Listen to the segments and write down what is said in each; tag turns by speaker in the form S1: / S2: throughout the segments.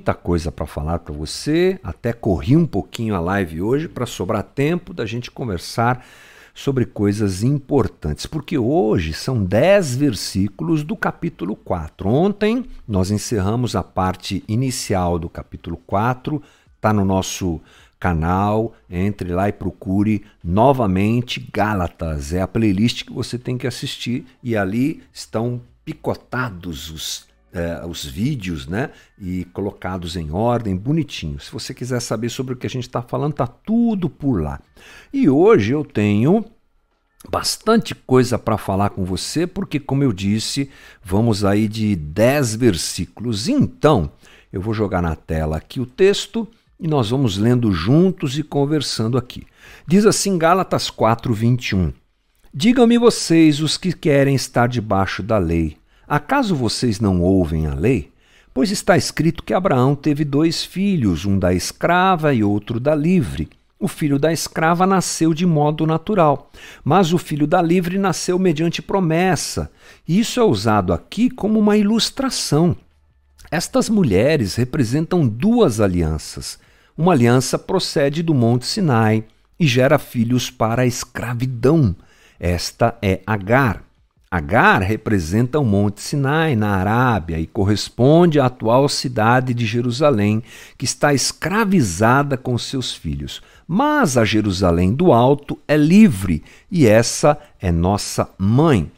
S1: muita coisa para falar para você, até corri um pouquinho a live hoje para sobrar tempo da gente conversar sobre coisas importantes, porque hoje são 10 versículos do capítulo 4. Ontem nós encerramos a parte inicial do capítulo 4, está no nosso canal, entre lá e procure novamente Gálatas. É a playlist que você tem que assistir. E ali estão picotados os é, os vídeos, né? E colocados em ordem, bonitinho. Se você quiser saber sobre o que a gente está falando, tá tudo por lá. E hoje eu tenho bastante coisa para falar com você, porque, como eu disse, vamos aí de 10 versículos. Então, eu vou jogar na tela aqui o texto e nós vamos lendo juntos e conversando aqui. Diz assim Gálatas 4, 21. Digam-me vocês, os que querem estar debaixo da lei, Acaso vocês não ouvem a lei? Pois está escrito que Abraão teve dois filhos, um da escrava e outro da livre. O filho da escrava nasceu de modo natural, mas o filho da livre nasceu mediante promessa. Isso é usado aqui como uma ilustração. Estas mulheres representam duas alianças. Uma aliança procede do Monte Sinai e gera filhos para a escravidão. Esta é Agar. Agar representa o Monte Sinai, na Arábia, e corresponde à atual cidade de Jerusalém, que está escravizada com seus filhos. Mas a Jerusalém do Alto é livre, e essa é nossa mãe.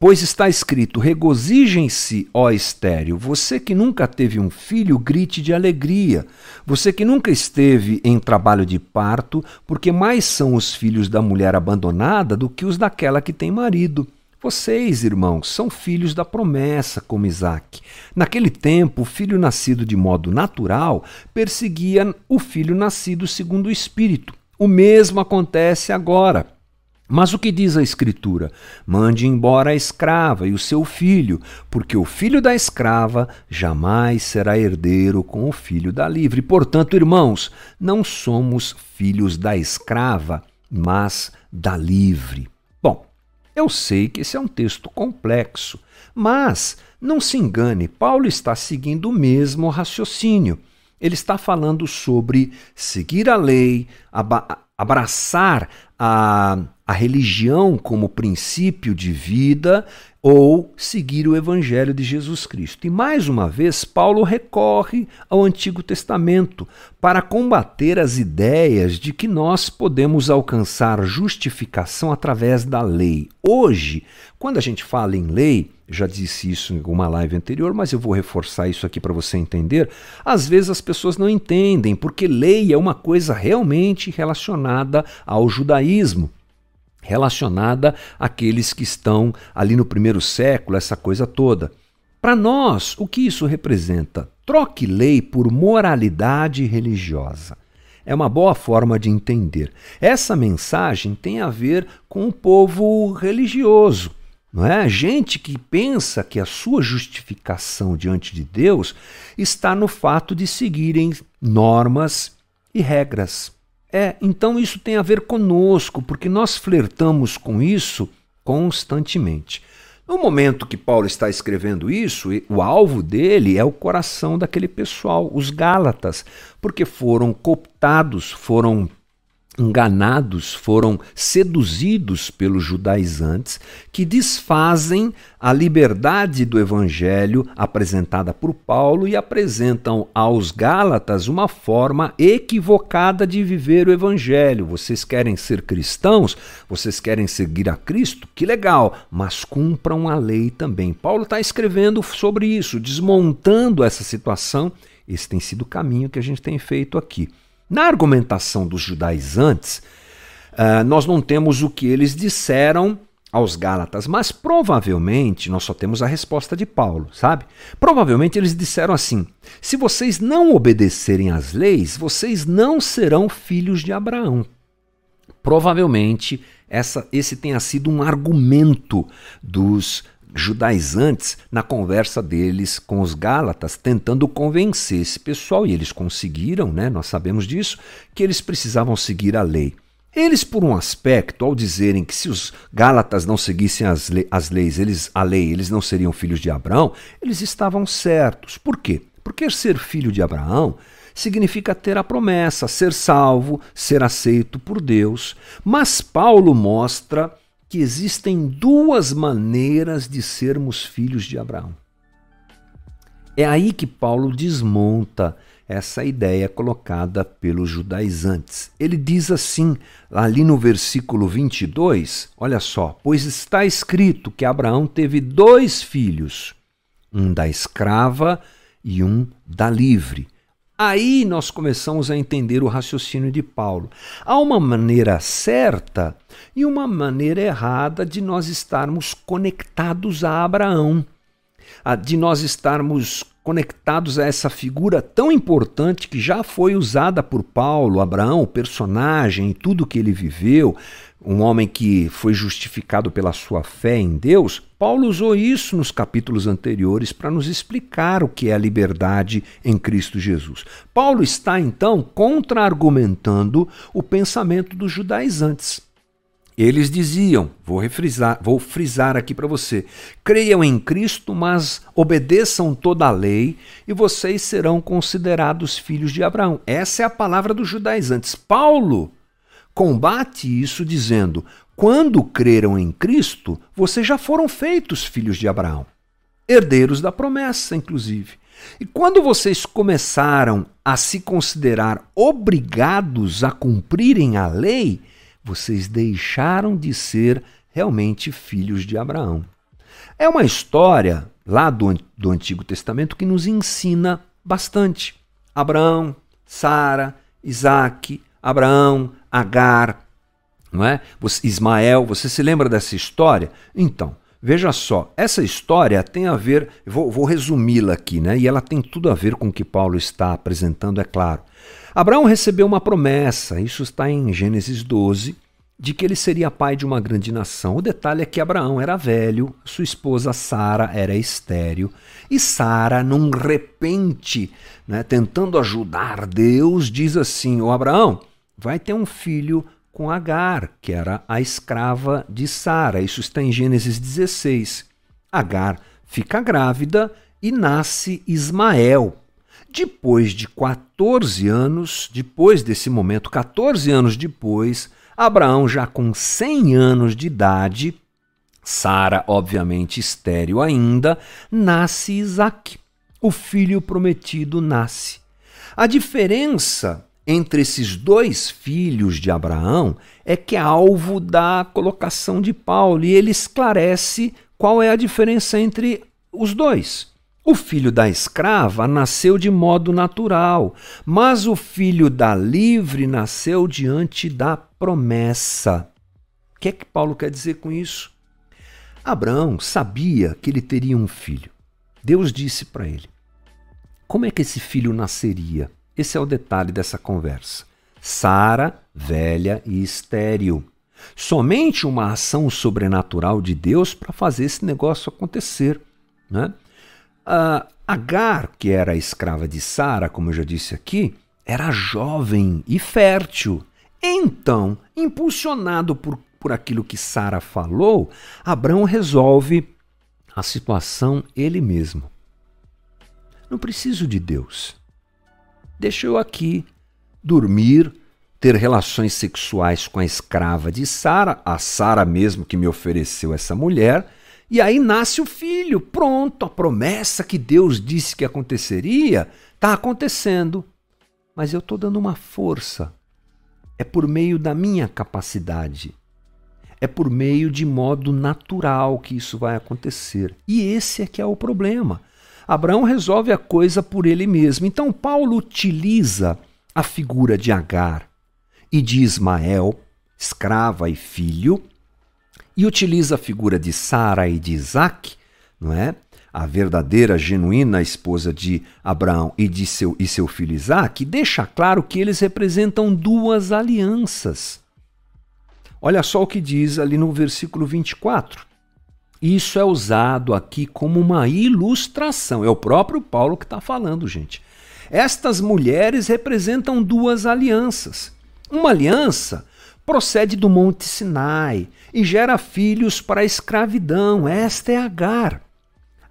S1: Pois está escrito: Regozijem-se, ó estéreo, você que nunca teve um filho, grite de alegria. Você que nunca esteve em trabalho de parto, porque mais são os filhos da mulher abandonada do que os daquela que tem marido. Vocês, irmãos, são filhos da promessa, como Isaac. Naquele tempo, o filho nascido de modo natural perseguia o filho nascido segundo o Espírito. O mesmo acontece agora. Mas o que diz a Escritura? Mande embora a escrava e o seu filho, porque o filho da escrava jamais será herdeiro com o filho da livre. Portanto, irmãos, não somos filhos da escrava, mas da livre. Eu sei que esse é um texto complexo, mas não se engane, Paulo está seguindo o mesmo raciocínio. Ele está falando sobre seguir a lei, abraçar a, a religião como princípio de vida ou seguir o Evangelho de Jesus Cristo. E mais uma vez, Paulo recorre ao Antigo Testamento para combater as ideias de que nós podemos alcançar justificação através da lei. Hoje, quando a gente fala em lei, já disse isso em uma live anterior, mas eu vou reforçar isso aqui para você entender. Às vezes as pessoas não entendem, porque lei é uma coisa realmente relacionada ao judaísmo relacionada àqueles que estão ali no primeiro século, essa coisa toda. Para nós, o que isso representa? Troque lei por moralidade religiosa. É uma boa forma de entender. Essa mensagem tem a ver com o povo religioso. Não é? Gente que pensa que a sua justificação diante de Deus está no fato de seguirem normas e regras. É, então isso tem a ver conosco, porque nós flertamos com isso constantemente. No momento que Paulo está escrevendo isso, o alvo dele é o coração daquele pessoal, os Gálatas, porque foram cooptados, foram enganados, foram seduzidos pelos judaizantes que desfazem a liberdade do evangelho apresentada por Paulo e apresentam aos Gálatas uma forma equivocada de viver o evangelho. Vocês querem ser cristãos? Vocês querem seguir a Cristo? Que legal, mas cumpram a lei também. Paulo está escrevendo sobre isso, desmontando essa situação. Esse tem sido o caminho que a gente tem feito aqui. Na argumentação dos judaizantes, uh, nós não temos o que eles disseram aos Gálatas, mas provavelmente nós só temos a resposta de Paulo, sabe? Provavelmente eles disseram assim: se vocês não obedecerem às leis, vocês não serão filhos de Abraão. Provavelmente essa, esse tenha sido um argumento dos judaizantes na conversa deles com os Gálatas, tentando convencer esse pessoal, e eles conseguiram, né? Nós sabemos disso, que eles precisavam seguir a lei. Eles, por um aspecto, ao dizerem que se os Gálatas não seguissem as, le as leis, eles, a lei, eles não seriam filhos de Abraão, eles estavam certos. Por quê? Porque ser filho de Abraão significa ter a promessa, ser salvo, ser aceito por Deus. Mas Paulo mostra que existem duas maneiras de sermos filhos de Abraão. É aí que Paulo desmonta essa ideia colocada pelos judaizantes. Ele diz assim, ali no versículo 22, olha só: Pois está escrito que Abraão teve dois filhos, um da escrava e um da livre. Aí nós começamos a entender o raciocínio de Paulo. Há uma maneira certa e uma maneira errada de nós estarmos conectados a Abraão, de nós estarmos conectados a essa figura tão importante que já foi usada por Paulo, Abraão, o personagem, tudo que ele viveu, um homem que foi justificado pela sua fé em Deus. Paulo usou isso nos capítulos anteriores para nos explicar o que é a liberdade em Cristo Jesus. Paulo está então contra-argumentando o pensamento dos judaizantes. Eles diziam, vou refrisar, vou frisar aqui para você: creiam em Cristo, mas obedeçam toda a lei, e vocês serão considerados filhos de Abraão. Essa é a palavra dos judaizantes. Paulo combate isso dizendo: quando creram em Cristo, vocês já foram feitos filhos de Abraão, herdeiros da promessa, inclusive. E quando vocês começaram a se considerar obrigados a cumprirem a lei, vocês deixaram de ser realmente filhos de Abraão. É uma história lá do, do Antigo Testamento que nos ensina bastante. Abraão, Sara, Isaac, Abraão, Agar, não é? Ismael, você se lembra dessa história? Então, veja só, essa história tem a ver, vou, vou resumi-la aqui, né? E ela tem tudo a ver com o que Paulo está apresentando, é claro. Abraão recebeu uma promessa, isso está em Gênesis 12, de que ele seria pai de uma grande nação. O detalhe é que Abraão era velho, sua esposa Sara era estéril, e Sara, num repente, né, tentando ajudar Deus, diz assim: O Abraão vai ter um filho com Agar, que era a escrava de Sara. Isso está em Gênesis 16. Agar fica grávida e nasce Ismael, depois de 14 anos, depois desse momento, 14 anos depois, Abraão, já com 100 anos de idade, Sara, obviamente estéril ainda, nasce Isaac. O filho prometido nasce. A diferença entre esses dois filhos de Abraão é que é alvo da colocação de Paulo e ele esclarece qual é a diferença entre os dois. O filho da escrava nasceu de modo natural, mas o filho da livre nasceu diante da promessa. O que é que Paulo quer dizer com isso? Abraão sabia que ele teria um filho. Deus disse para ele: Como é que esse filho nasceria? Esse é o detalhe dessa conversa. Sara, velha e estéril. Somente uma ação sobrenatural de Deus para fazer esse negócio acontecer. Né? Uh, Agar, que era a escrava de Sara, como eu já disse aqui, era jovem e fértil. Então, impulsionado por, por aquilo que Sara falou, Abraão resolve a situação ele mesmo. Não preciso de Deus. Deixa eu aqui dormir, ter relações sexuais com a escrava de Sara, a Sara mesmo que me ofereceu essa mulher, e aí nasce o filho. Pronto, a promessa que Deus disse que aconteceria está acontecendo. Mas eu estou dando uma força. É por meio da minha capacidade. É por meio de modo natural que isso vai acontecer. E esse é que é o problema. Abraão resolve a coisa por ele mesmo. Então Paulo utiliza a figura de Agar e de Ismael, escrava e filho, e utiliza a figura de Sara e de Isaac, não é? A verdadeira, genuína esposa de Abraão e de seu, e seu filho Isaac, deixa claro que eles representam duas alianças. Olha só o que diz ali no versículo 24. Isso é usado aqui como uma ilustração. É o próprio Paulo que está falando, gente. Estas mulheres representam duas alianças. Uma aliança procede do Monte Sinai e gera filhos para a escravidão. Esta é Agar.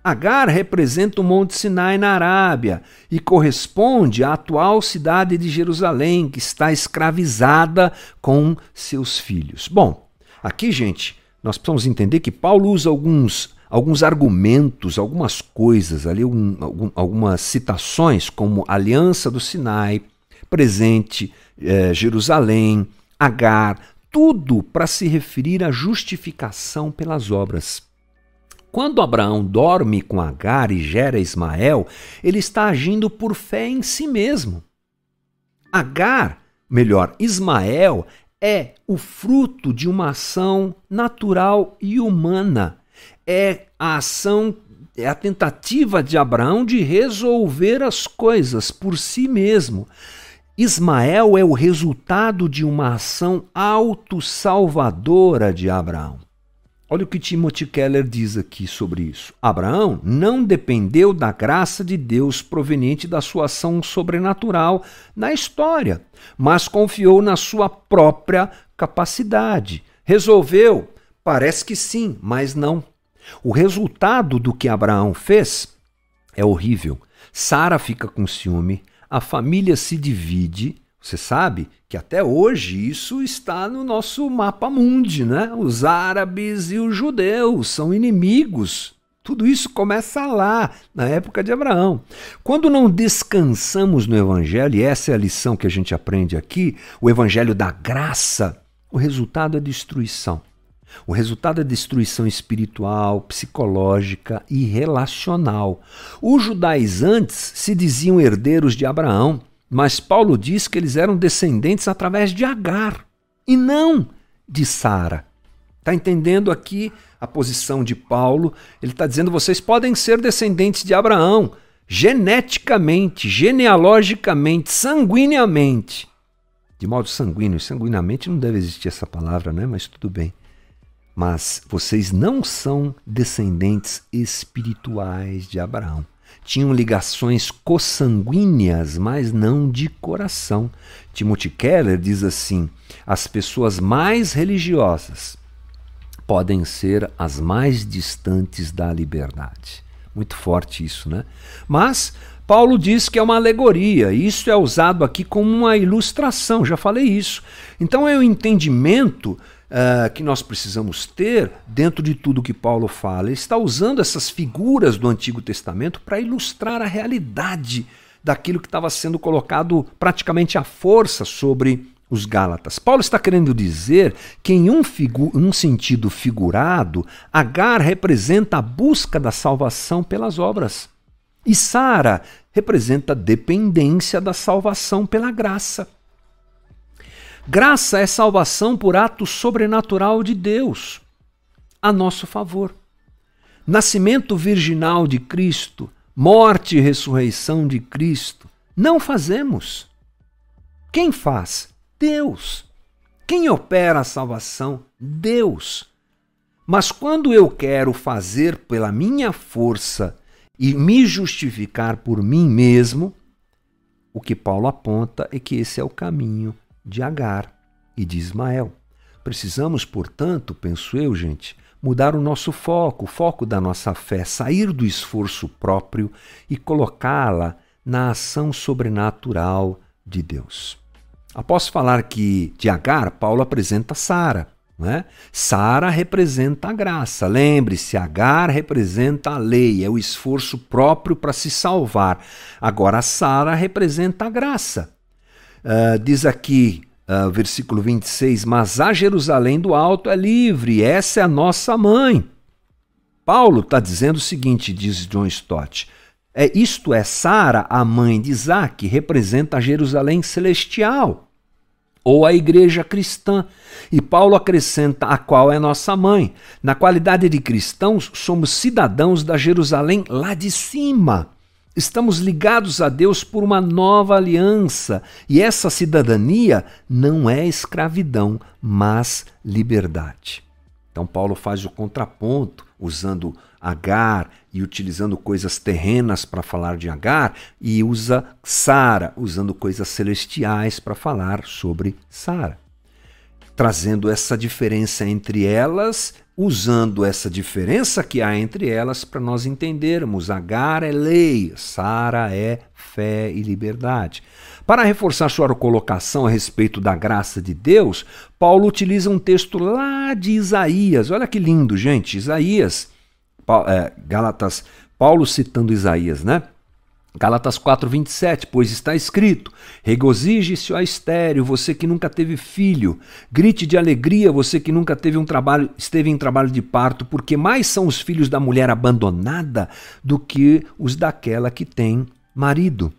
S1: Agar representa o Monte Sinai na Arábia e corresponde à atual cidade de Jerusalém, que está escravizada com seus filhos. Bom, aqui, gente, nós precisamos entender que Paulo usa alguns, alguns argumentos, algumas coisas ali, um, algum, algumas citações, como aliança do Sinai, presente, eh, Jerusalém, Agar, tudo para se referir à justificação pelas obras. Quando Abraão dorme com Agar e gera Ismael, ele está agindo por fé em si mesmo. Agar, melhor, Ismael, é o fruto de uma ação natural e humana. É a ação, é a tentativa de Abraão de resolver as coisas por si mesmo. Ismael é o resultado de uma ação autossalvadora de Abraão. Olha o que Timothy Keller diz aqui sobre isso. Abraão não dependeu da graça de Deus proveniente da sua ação sobrenatural na história, mas confiou na sua própria capacidade. Resolveu? Parece que sim, mas não. O resultado do que Abraão fez é horrível. Sara fica com ciúme, a família se divide. Você sabe que até hoje isso está no nosso mapa mundi, né? Os árabes e os judeus são inimigos. Tudo isso começa lá, na época de Abraão. Quando não descansamos no Evangelho, e essa é a lição que a gente aprende aqui, o Evangelho da graça, o resultado é destruição. O resultado é destruição espiritual, psicológica e relacional. Os judaizantes se diziam herdeiros de Abraão, mas Paulo diz que eles eram descendentes através de Agar e não de Sara. Está entendendo aqui a posição de Paulo? Ele está dizendo: vocês podem ser descendentes de Abraão, geneticamente, genealogicamente, sanguineamente. De modo sanguíneo, sanguinamente não deve existir essa palavra, né? Mas tudo bem. Mas vocês não são descendentes espirituais de Abraão. Tinham ligações consanguíneas, mas não de coração. Timothy Keller diz assim: as pessoas mais religiosas podem ser as mais distantes da liberdade. Muito forte isso, né? Mas Paulo diz que é uma alegoria, e isso é usado aqui como uma ilustração, já falei isso. Então é o entendimento uh, que nós precisamos ter dentro de tudo que Paulo fala. Ele está usando essas figuras do Antigo Testamento para ilustrar a realidade daquilo que estava sendo colocado praticamente à força sobre os Gálatas. Paulo está querendo dizer que, em um, um, sentido figurado, Agar representa a busca da salvação pelas obras. E Sara representa a dependência da salvação pela graça. Graça é salvação por ato sobrenatural de Deus a nosso favor. Nascimento virginal de Cristo, morte e ressurreição de Cristo, não fazemos. Quem faz? Deus. Quem opera a salvação? Deus. Mas quando eu quero fazer pela minha força e me justificar por mim mesmo, o que Paulo aponta é que esse é o caminho de Agar e de Ismael. Precisamos, portanto, penso eu, gente, mudar o nosso foco, o foco da nossa fé, sair do esforço próprio e colocá-la na ação sobrenatural de Deus. Após falar que de Agar, Paulo apresenta Sara. Né? Sara representa a graça. Lembre-se, Agar representa a lei, é o esforço próprio para se salvar. Agora, Sara representa a graça. Uh, diz aqui, uh, versículo 26, mas a Jerusalém do alto é livre, essa é a nossa mãe. Paulo está dizendo o seguinte, diz John Stott, é, isto é, Sara, a mãe de Isaac, representa a Jerusalém celestial, ou a igreja cristã. E Paulo acrescenta a qual é nossa mãe. Na qualidade de cristãos, somos cidadãos da Jerusalém lá de cima. Estamos ligados a Deus por uma nova aliança e essa cidadania não é escravidão, mas liberdade. Então, Paulo faz o contraponto, usando Agar e utilizando coisas terrenas para falar de Agar, e usa Sara, usando coisas celestiais para falar sobre Sara. trazendo essa diferença entre elas, usando essa diferença que há entre elas para nós entendermos. Agar é lei, Sara é fé e liberdade. Para reforçar sua colocação a respeito da graça de Deus, Paulo utiliza um texto lá de Isaías. Olha que lindo, gente. Isaías, é, Gálatas, Paulo citando Isaías, né? Gálatas 4:27, pois está escrito: Regozije-se, ó estéreo, você que nunca teve filho, grite de alegria, você que nunca teve um trabalho, esteve em trabalho de parto, porque mais são os filhos da mulher abandonada do que os daquela que tem marido.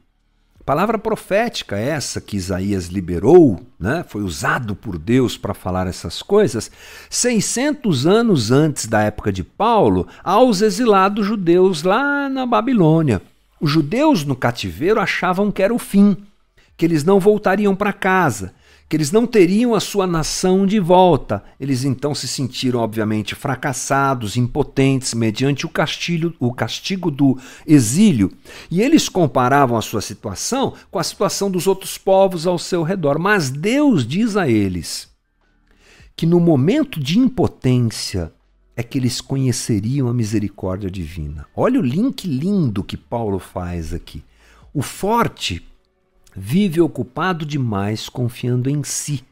S1: Palavra profética essa que Isaías liberou, né? foi usado por Deus para falar essas coisas, 600 anos antes da época de Paulo, aos exilados judeus lá na Babilônia. Os judeus no cativeiro achavam que era o fim, que eles não voltariam para casa, que eles não teriam a sua nação de volta. Eles então se sentiram, obviamente, fracassados, impotentes, mediante o castigo, o castigo do exílio. E eles comparavam a sua situação com a situação dos outros povos ao seu redor. Mas Deus diz a eles que no momento de impotência, é que eles conheceriam a misericórdia divina. Olha o link lindo que Paulo faz aqui. O forte vive ocupado demais confiando em si.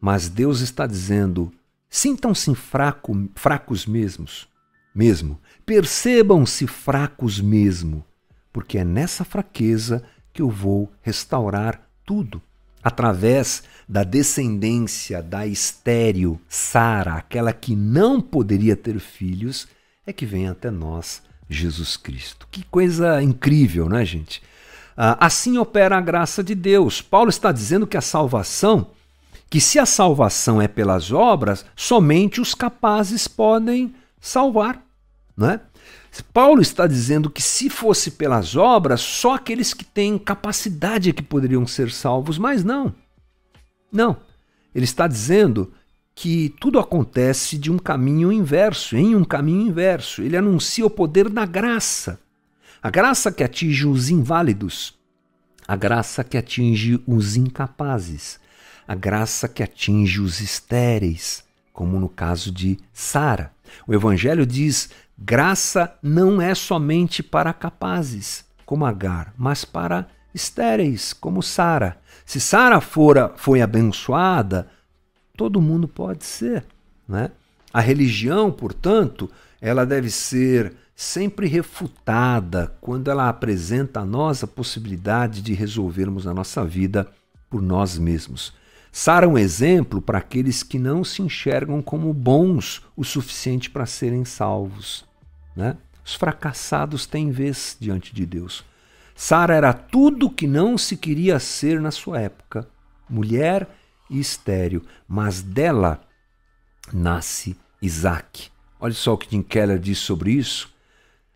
S1: Mas Deus está dizendo: sintam-se fraco, fracos mesmos, mesmo. Percebam-se fracos mesmo, porque é nessa fraqueza que eu vou restaurar tudo através da descendência da estéril Sara, aquela que não poderia ter filhos, é que vem até nós Jesus Cristo. Que coisa incrível, né, gente? Ah, assim opera a graça de Deus. Paulo está dizendo que a salvação, que se a salvação é pelas obras, somente os capazes podem salvar, não é? Paulo está dizendo que se fosse pelas obras, só aqueles que têm capacidade é que poderiam ser salvos, mas não. Não. Ele está dizendo que tudo acontece de um caminho inverso, em um caminho inverso. Ele anuncia o poder da graça. A graça que atinge os inválidos, a graça que atinge os incapazes, a graça que atinge os estéreis, como no caso de Sara. O Evangelho diz Graça não é somente para capazes, como Agar, mas para estéreis, como Sara. Se Sara fora foi abençoada, todo mundo pode ser, né? A religião, portanto, ela deve ser sempre refutada quando ela apresenta a nós a possibilidade de resolvermos a nossa vida por nós mesmos. Sara é um exemplo para aqueles que não se enxergam como bons o suficiente para serem salvos. Né? Os fracassados têm vez diante de Deus. Sara era tudo que não se queria ser na sua época, mulher e estéreo, mas dela nasce Isaac. Olha só o que Tim Keller diz sobre isso.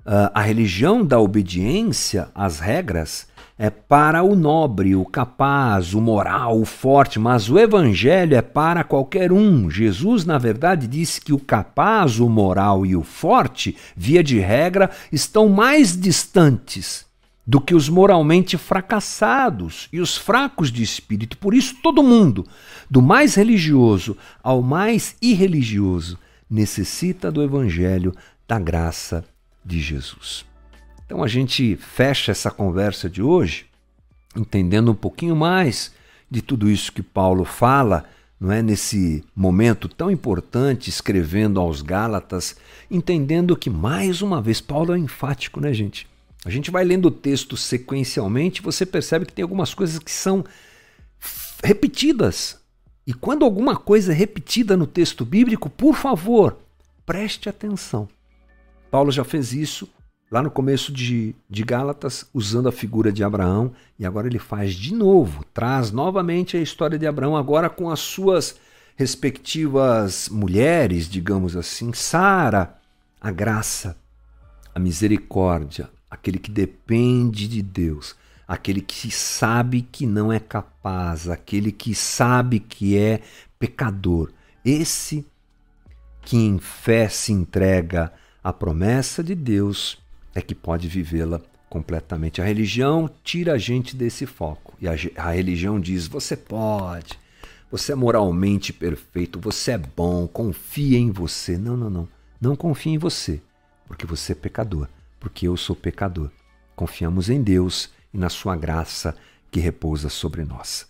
S1: Uh, a religião da obediência às regras é para o nobre, o capaz, o moral, o forte, mas o evangelho é para qualquer um. Jesus, na verdade, disse que o capaz, o moral e o forte, via de regra, estão mais distantes do que os moralmente fracassados e os fracos de espírito. Por isso, todo mundo, do mais religioso ao mais irreligioso, necessita do evangelho da graça de Jesus. Então a gente fecha essa conversa de hoje entendendo um pouquinho mais de tudo isso que Paulo fala, não é nesse momento tão importante escrevendo aos Gálatas, entendendo que mais uma vez Paulo é enfático, né, gente? A gente vai lendo o texto sequencialmente, você percebe que tem algumas coisas que são repetidas. E quando alguma coisa é repetida no texto bíblico, por favor, preste atenção. Paulo já fez isso lá no começo de, de Gálatas, usando a figura de Abraão, e agora ele faz de novo, traz novamente a história de Abraão, agora com as suas respectivas mulheres, digamos assim, Sara, a graça, a misericórdia, aquele que depende de Deus, aquele que sabe que não é capaz, aquele que sabe que é pecador. Esse que em fé se entrega à promessa de Deus é que pode vivê-la completamente. A religião tira a gente desse foco. E a, a religião diz: você pode, você é moralmente perfeito, você é bom, confia em você. Não, não, não. Não confia em você, porque você é pecador, porque eu sou pecador. Confiamos em Deus e na sua graça que repousa sobre nós.